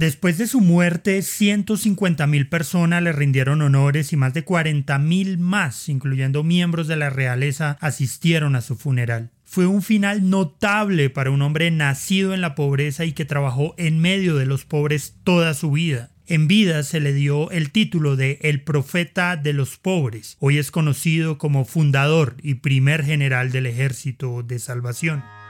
Después de su muerte, 150.000 personas le rindieron honores y más de 40.000 más, incluyendo miembros de la realeza, asistieron a su funeral. Fue un final notable para un hombre nacido en la pobreza y que trabajó en medio de los pobres toda su vida. En vida se le dio el título de El Profeta de los Pobres. Hoy es conocido como fundador y primer general del Ejército de Salvación.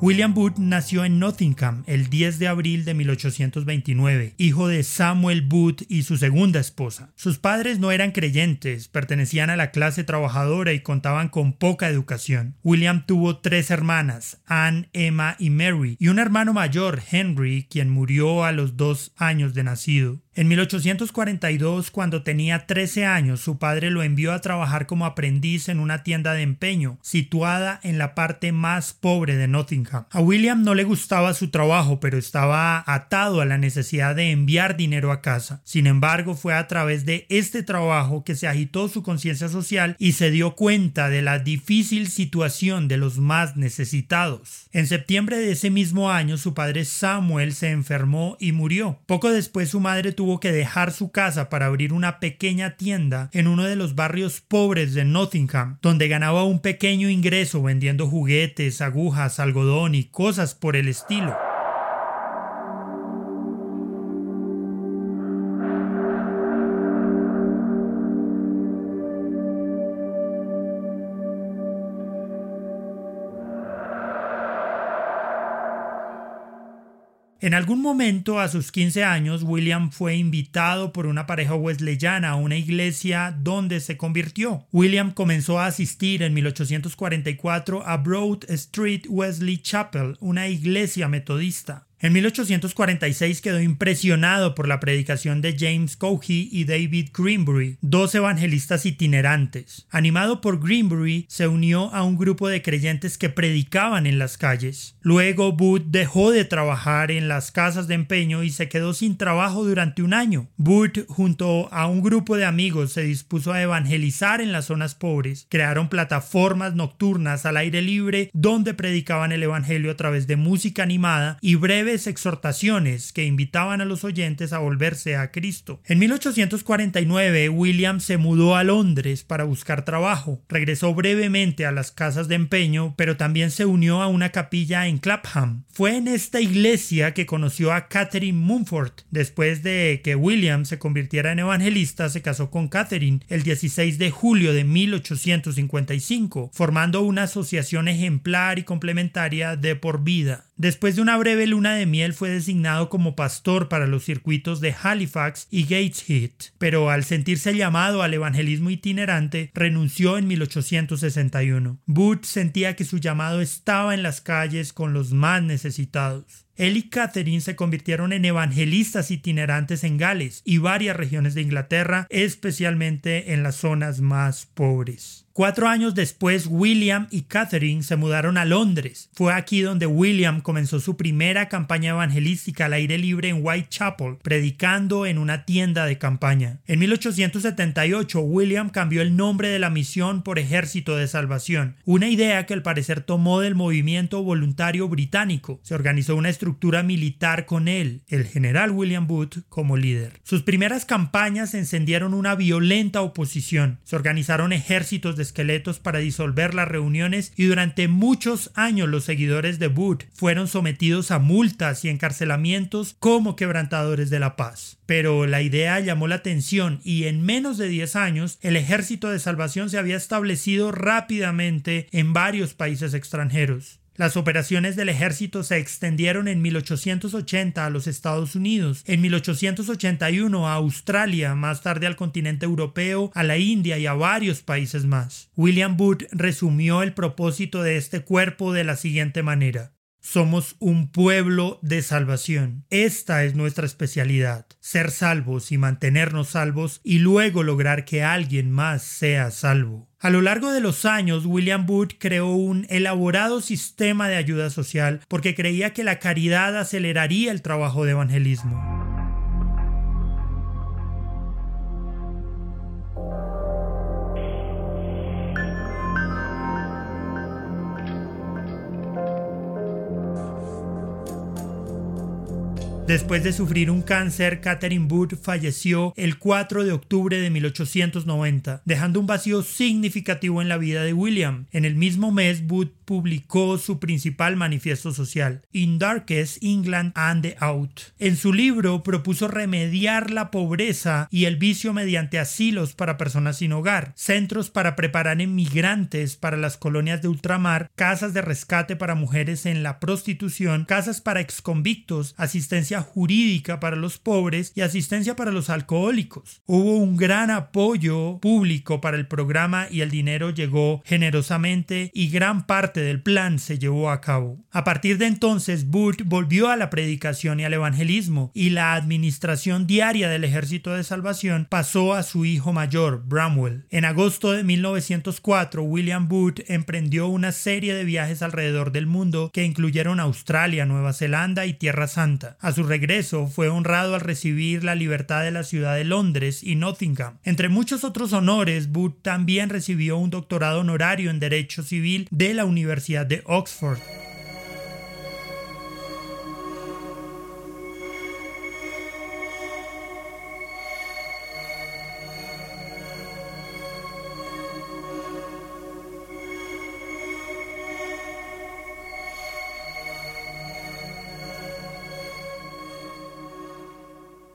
William Booth nació en Nottingham el 10 de abril de 1829, hijo de Samuel Booth y su segunda esposa. Sus padres no eran creyentes, pertenecían a la clase trabajadora y contaban con poca educación. William tuvo tres hermanas, Anne, Emma y Mary, y un hermano mayor, Henry, quien murió a los dos años de nacido. En 1842, cuando tenía 13 años, su padre lo envió a trabajar como aprendiz en una tienda de empeño, situada en la parte más pobre de Nottingham. A William no le gustaba su trabajo, pero estaba atado a la necesidad de enviar dinero a casa. Sin embargo, fue a través de este trabajo que se agitó su conciencia social y se dio cuenta de la difícil situación de los más necesitados. En septiembre de ese mismo año, su padre Samuel se enfermó y murió. Poco después, su madre tuvo tuvo que dejar su casa para abrir una pequeña tienda en uno de los barrios pobres de Nottingham, donde ganaba un pequeño ingreso vendiendo juguetes, agujas, algodón y cosas por el estilo. En algún momento, a sus 15 años, William fue invitado por una pareja wesleyana a una iglesia donde se convirtió. William comenzó a asistir en 1844 a Broad Street Wesley Chapel, una iglesia metodista. En 1846 quedó impresionado por la predicación de James Cowie y David Greenbury, dos evangelistas itinerantes. Animado por Greenbury, se unió a un grupo de creyentes que predicaban en las calles. Luego Booth dejó de trabajar en las casas de empeño y se quedó sin trabajo durante un año. Booth, junto a un grupo de amigos, se dispuso a evangelizar en las zonas pobres. Crearon plataformas nocturnas al aire libre donde predicaban el evangelio a través de música animada y breve exhortaciones que invitaban a los oyentes a volverse a Cristo. En 1849 William se mudó a Londres para buscar trabajo. Regresó brevemente a las casas de empeño, pero también se unió a una capilla en Clapham. Fue en esta iglesia que conoció a Catherine Mumford. Después de que William se convirtiera en evangelista, se casó con Catherine el 16 de julio de 1855, formando una asociación ejemplar y complementaria de por vida. Después de una breve luna de miel fue designado como pastor para los circuitos de Halifax y Gateshead, pero al sentirse llamado al evangelismo itinerante renunció en 1861. Booth sentía que su llamado estaba en las calles con los más necesitados. Él y Catherine se convirtieron en evangelistas itinerantes en Gales y varias regiones de Inglaterra, especialmente en las zonas más pobres. Cuatro años después, William y Catherine se mudaron a Londres. Fue aquí donde William comenzó su primera campaña evangelística al aire libre en Whitechapel, predicando en una tienda de campaña. En 1878, William cambió el nombre de la misión por Ejército de Salvación, una idea que al parecer tomó del movimiento voluntario británico. Se organizó una estructura militar con él, el general William Booth, como líder. Sus primeras campañas encendieron una violenta oposición. Se organizaron ejércitos de esqueletos para disolver las reuniones y durante muchos años los seguidores de Booth fueron sometidos a multas y encarcelamientos como quebrantadores de la paz. Pero la idea llamó la atención y en menos de 10 años el ejército de salvación se había establecido rápidamente en varios países extranjeros. Las operaciones del ejército se extendieron en 1880 a los Estados Unidos, en 1881 a Australia, más tarde al continente europeo, a la India y a varios países más. William Booth resumió el propósito de este cuerpo de la siguiente manera. Somos un pueblo de salvación. Esta es nuestra especialidad, ser salvos y mantenernos salvos y luego lograr que alguien más sea salvo. A lo largo de los años, William Booth creó un elaborado sistema de ayuda social porque creía que la caridad aceleraría el trabajo de evangelismo. Después de sufrir un cáncer, Catherine Booth falleció el 4 de octubre de 1890, dejando un vacío significativo en la vida de William. En el mismo mes, Booth publicó su principal manifiesto social, In Darkest England and the Out. En su libro propuso remediar la pobreza y el vicio mediante asilos para personas sin hogar, centros para preparar inmigrantes para las colonias de ultramar, casas de rescate para mujeres en la prostitución, casas para exconvictos, asistencia jurídica para los pobres y asistencia para los alcohólicos. Hubo un gran apoyo público para el programa y el dinero llegó generosamente y gran parte del plan se llevó a cabo. A partir de entonces, Booth volvió a la predicación y al evangelismo y la administración diaria del Ejército de Salvación pasó a su hijo mayor, Bramwell. En agosto de 1904, William Booth emprendió una serie de viajes alrededor del mundo que incluyeron Australia, Nueva Zelanda y Tierra Santa. A su regreso fue honrado al recibir la libertad de la ciudad de Londres y Nottingham. Entre muchos otros honores, Booth también recibió un doctorado honorario en Derecho Civil de la Universidad de Oxford.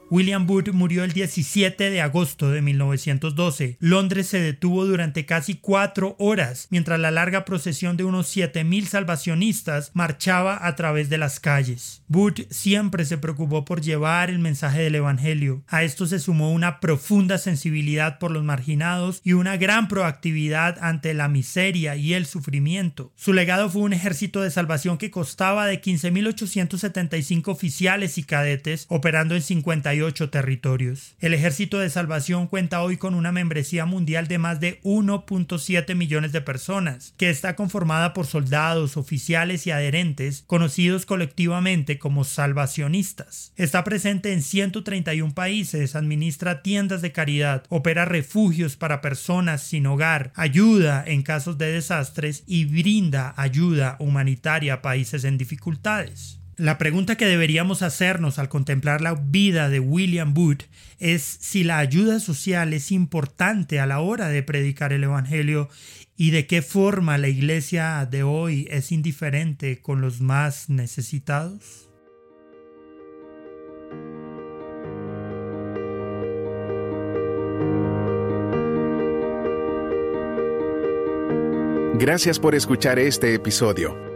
William Booth murió el 17 de agosto de 1912. Londres se detuvo durante casi cuatro horas mientras la larga procesión de unos 7.000 salvacionistas marchaba a través de las calles. Booth siempre se preocupó por llevar el mensaje del Evangelio. A esto se sumó una profunda sensibilidad por los marginados y una gran proactividad ante la miseria y el sufrimiento. Su legado fue un ejército de salvación que costaba de 15.875 oficiales y cadetes operando en 58 territorios. El Ejército de Salvación cuenta hoy con una membresía mundial de más de 1.7 millones de personas, que está conformada por soldados, oficiales y adherentes, conocidos colectivamente como salvacionistas. Está presente en 131 países, administra tiendas de caridad, opera refugios para personas sin hogar, ayuda en casos de desastres y brinda ayuda humanitaria a países en dificultades. La pregunta que deberíamos hacernos al contemplar la vida de William Booth es si la ayuda social es importante a la hora de predicar el Evangelio y de qué forma la iglesia de hoy es indiferente con los más necesitados. Gracias por escuchar este episodio.